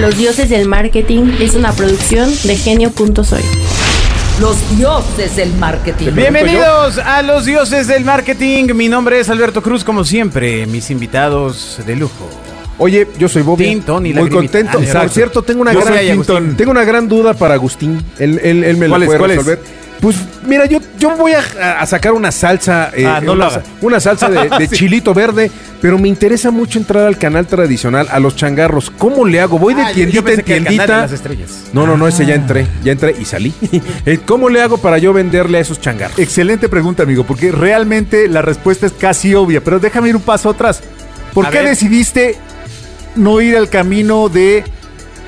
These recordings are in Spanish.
Los dioses del marketing es una producción de genio.soy. Los dioses del marketing. Bienvenidos a los dioses del marketing. Mi nombre es Alberto Cruz, como siempre, mis invitados de lujo. Oye, yo soy Bobby. Tintón y Muy contento. Ah, Por cierto, tengo una, Yo gran, soy Agustín. tengo una gran duda para Agustín. Él, él- él me la ¿Cuál es, puede es? resolver. Pues mira, yo, yo voy a, a sacar una salsa. eh, Ah, no una, una salsa de, de chilito verde, pero me interesa mucho entrar al canal tradicional, a los changarros. ¿Cómo le hago? Voy de Ah, yo- yo tiendita pensé en que el canal de tiendita. las estrellas. No, no, no, ese ya entré. Ya entré y salí. Eh, ¿Cómo le hago para yo venderle a esos changarros? Excelente pregunta, amigo, porque realmente la respuesta es casi obvia, pero déjame ir un paso atrás. ¿Por A qué ver. decidiste no ir al camino de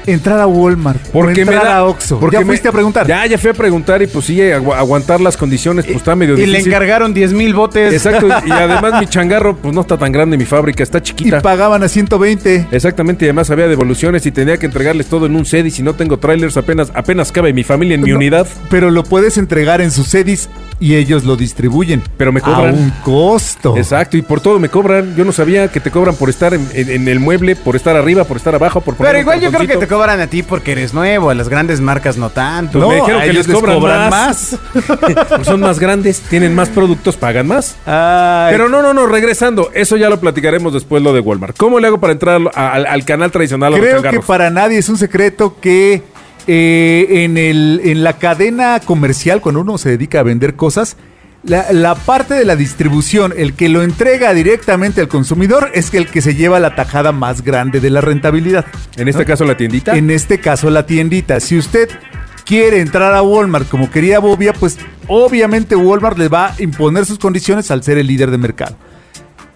entrar a Walmart Porque o me da, a Oxxo? porque ya me- fuiste a preguntar. Ya, ya fui a preguntar y pues sí, agu- aguantar las condiciones, pues está medio Y le difícil. encargaron 10 mil botes. Exacto, y además mi changarro pues no está tan grande, mi fábrica está y chiquita. pagaban a 120. Exactamente, y además había devoluciones y tenía que entregarles todo en un set y si no tengo trailers apenas apenas cabe mi familia en mi No, unidad, Pero lo puedes entregar en sus sedis y ellos lo distribuyen. pero me A cobran. un costo. Exacto, y por todo me cobran. Yo no sabía que te cobran por estar en, en- en el mueble, por estar arriba, por estar abajo, por poner Pero un igual yo creo que te cobran a ti porque eres nuevo, a las grandes marcas no tanto. No, me dijeron a que ellos les cobran, cobran más. Pues son más grandes, tienen más productos, pagan más. Ay, Pero no, no, no, regresando, eso ya lo platicaremos después lo de Walmart. ¿Cómo le hago para entrar a- al, al canal tradicional? Creo que para nadie es un secreto que eh, en, el, en la cadena comercial, cuando uno se dedica a vender cosas, la, la parte de la distribución, el que lo entrega directamente al consumidor, es el que se lleva la tajada más grande de la rentabilidad. En este caso la tiendita. En este caso, la tiendita. Si usted quiere entrar a Walmart como quería Bobia, pues obviamente Walmart le va a imponer sus condiciones al ser el líder de mercado.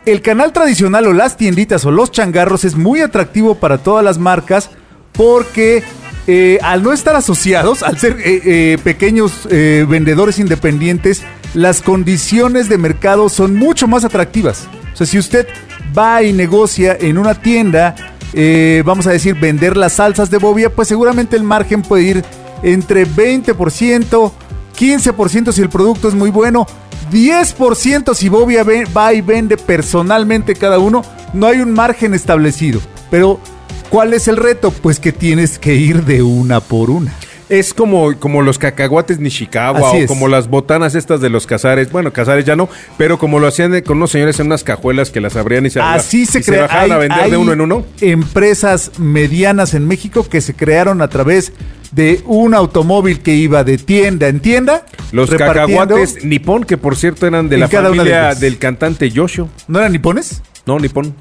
El canal tradicional o las tienditas o los changarros es muy atractivo para todas las marcas porque eh, al no estar asociados, al ser eh, eh, pequeños vendedores independientes, las condiciones de mercado son mucho más atractivas. O sea, si usted va y negocia en una tienda, eh, vamos a decir, vender las salsas de bobia, pues seguramente el margen puede ir entre 20%, 15% si el producto es muy bueno, 10% si Bobia va y vende personalmente cada uno, no hay un margen establecido. Pero, ¿cuál es el reto? Pues que tienes que ir de una por una. Es como, como los cacahuates Nishikawa Así o es. como las botanas estas de los cazares. Bueno, cazares ya no, pero como lo hacían con unos señores en unas cajuelas que las abrían y se, Así y se bajaban a vender de uno en uno. Empresas medianas en México que se crearon a través de un automóvil que iba de tienda en tienda. Los cacahuates Nippon, que por cierto eran de la de familia del cantante Yoshio. ¿No eran nipones? No, Nippon.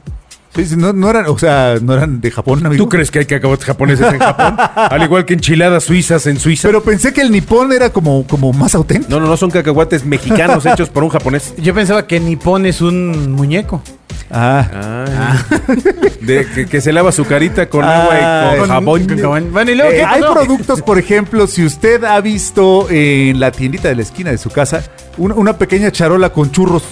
Sí, sí, no, no eran, o sea, no eran de Japón, amigo. ¿Tú crees que hay cacahuates japoneses en Japón? Al igual que enchiladas suizas en Suiza. Pero pensé que el nipón era como, como más auténtico. no, no, no son cacahuates mexicanos hechos por un japonés. Yo pensaba que Nippon es un muñeco. Ah, Ah, de, que, que se lava su carita con Ah, agua y con con- jabón. con jabón. Bueno, y luego, Eh, ¿qué hay productos, por ejemplo, si usted ha visto en la tiendita de la esquina de su casa una, una pequeña charola con churros.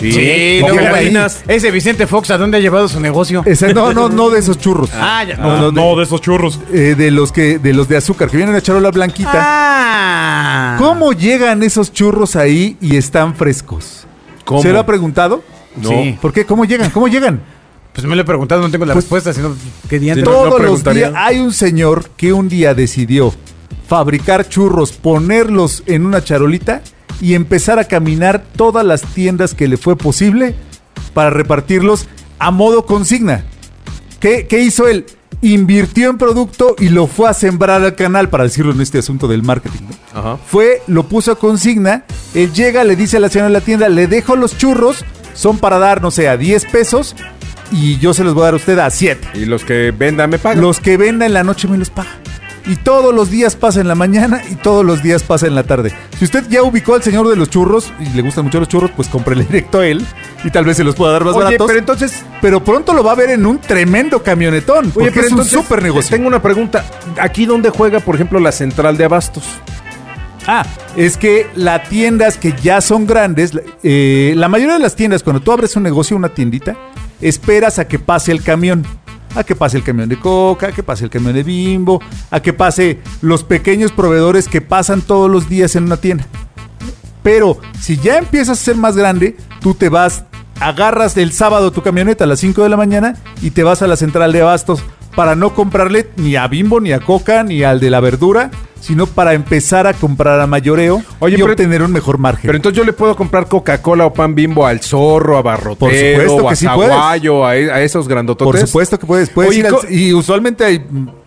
Sí, Sí, con luego, galletinas. ese Vicente Fox, ¿a dónde ha llevado su negocio? No, no, no de esos churros. Ah, ya. No, no, de, de esos churros. eh, de los que de los de azúcar que viene en una charola blanquita. Ah. ¿Cómo llegan esos churros ahí y están frescos? ¿Cómo? ¿Se lo ha preguntado? No. Sí. ¿Por qué? ¿Cómo llegan? ¿Cómo llegan? Pues me lo he preguntado, no tengo la Pues- respuesta, sino que no, Todos los preguntaría. días hay un señor que un día decidió fabricar churros, ponerlos en una charolita y empezar a caminar todas las tiendas que le fue posible para repartirlos a modo consigna. ¿Qué, qué hizo él? Invirtió en producto y lo fue a sembrar al canal, para decirlo en este asunto del marketing. ¿no? Ajá. Fue, lo puso a consigna, él llega, le dice a la señora de la tienda, le dejo los churros, son para dar, no sé, a 10 pesos y yo se los voy a dar a usted a 7. Y los que vendan me pagan. Los que venda en la noche me los paga. Y todos los días pasa en la mañana y todos los días pasa en la tarde. Si usted ya ubicó al señor de los churros y le gustan mucho los churros, pues cómprele directo a él y tal vez se los pueda dar más Oye, baratos. pero entonces... Pero pronto lo va a ver en un tremendo camionetón. Porque Oye, pero es un entonces, súper negocio. Tengo una pregunta. ¿Aquí dónde juega, por ejemplo, la central de abastos? Ah, es que las tiendas que ya son grandes, eh, la mayoría de las tiendas, cuando tú abres un negocio, una tiendita, esperas a que pase el camión. A que pase el camión de coca, a que pase el camión de bimbo, a que pase los pequeños proveedores que pasan todos los días en una tienda. Pero si ya empiezas a ser más grande, tú te vas, agarras el sábado tu camioneta a las 5 de la mañana y te vas a la central de abastos para no comprarle ni a Bimbo, ni a Coca, ni al de la verdura, sino para empezar a comprar a mayoreo Oye, y pero- obtener un mejor margen. Pero entonces yo le puedo comprar Coca-Cola o pan bimbo al zorro, a barrotero, Por supuesto a que sí puedes. Zaguayo, a, a esos grandototes. Por supuesto que puedes. puedes Oye, ir al- co- y usualmente hay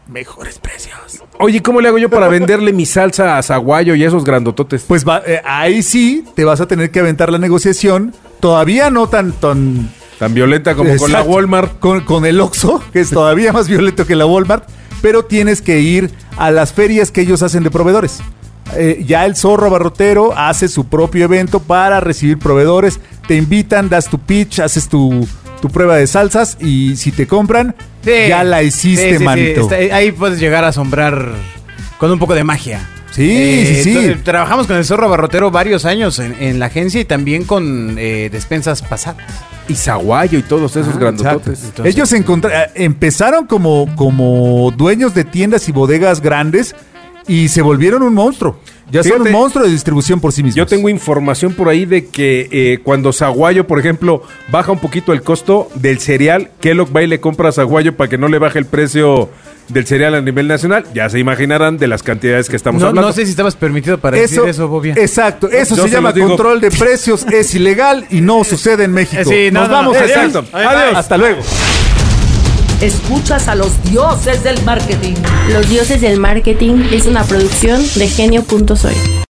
mejores precios. Oye, ¿cómo le hago yo para venderle mi salsa a Zaguayo y a esos grandototes? Pues va- eh, ahí sí te vas a tener que aventar la negociación. Todavía no tan... tan Tan violenta como con la. Walmart. Con, con el Oxxo, que es todavía más violento que la Walmart. Pero tienes que ir a las ferias que ellos hacen de proveedores. Eh, ya el zorro abarrotero hace su propio evento para recibir proveedores. Te invitan, das tu pitch, haces tu, tu prueba de salsas y si te compran, Sí. ya la hiciste, Sí, sí, sí. manito. Está- ahí puedes llegar a asombrar con un poco de magia. Eh, Sí, sí, sí. tra- Trabajamos con el zorro barrotero varios años en, en la agencia y también con eh, despensas pasadas. Y Zaguayo y todos esos grandototes. Entonces- Ellos eh, empezaron como, como dueños de tiendas y bodegas grandes y se volvieron un monstruo. Ya son un monstruo de distribución por sí mismos. Yo tengo información por ahí de que eh, cuando Zaguayo, por ejemplo, baja un poquito el costo del cereal, Kellogg va y le compra a Zaguayo para que no le baje el precio del cereal a nivel nacional. Ya se imaginarán de las cantidades que estamos No, hablando. no sé si estabas permitido para decir eso, Bobia. Exacto, eso Yo se se llama control de precios, es ilegal y no sucede en México. Eh, sí, no, Nos no, vamos, no, exacto. exacto. Adiós. Hasta luego. Escuchas a los dioses del marketing. Los dioses del marketing es una producción de genio.soy.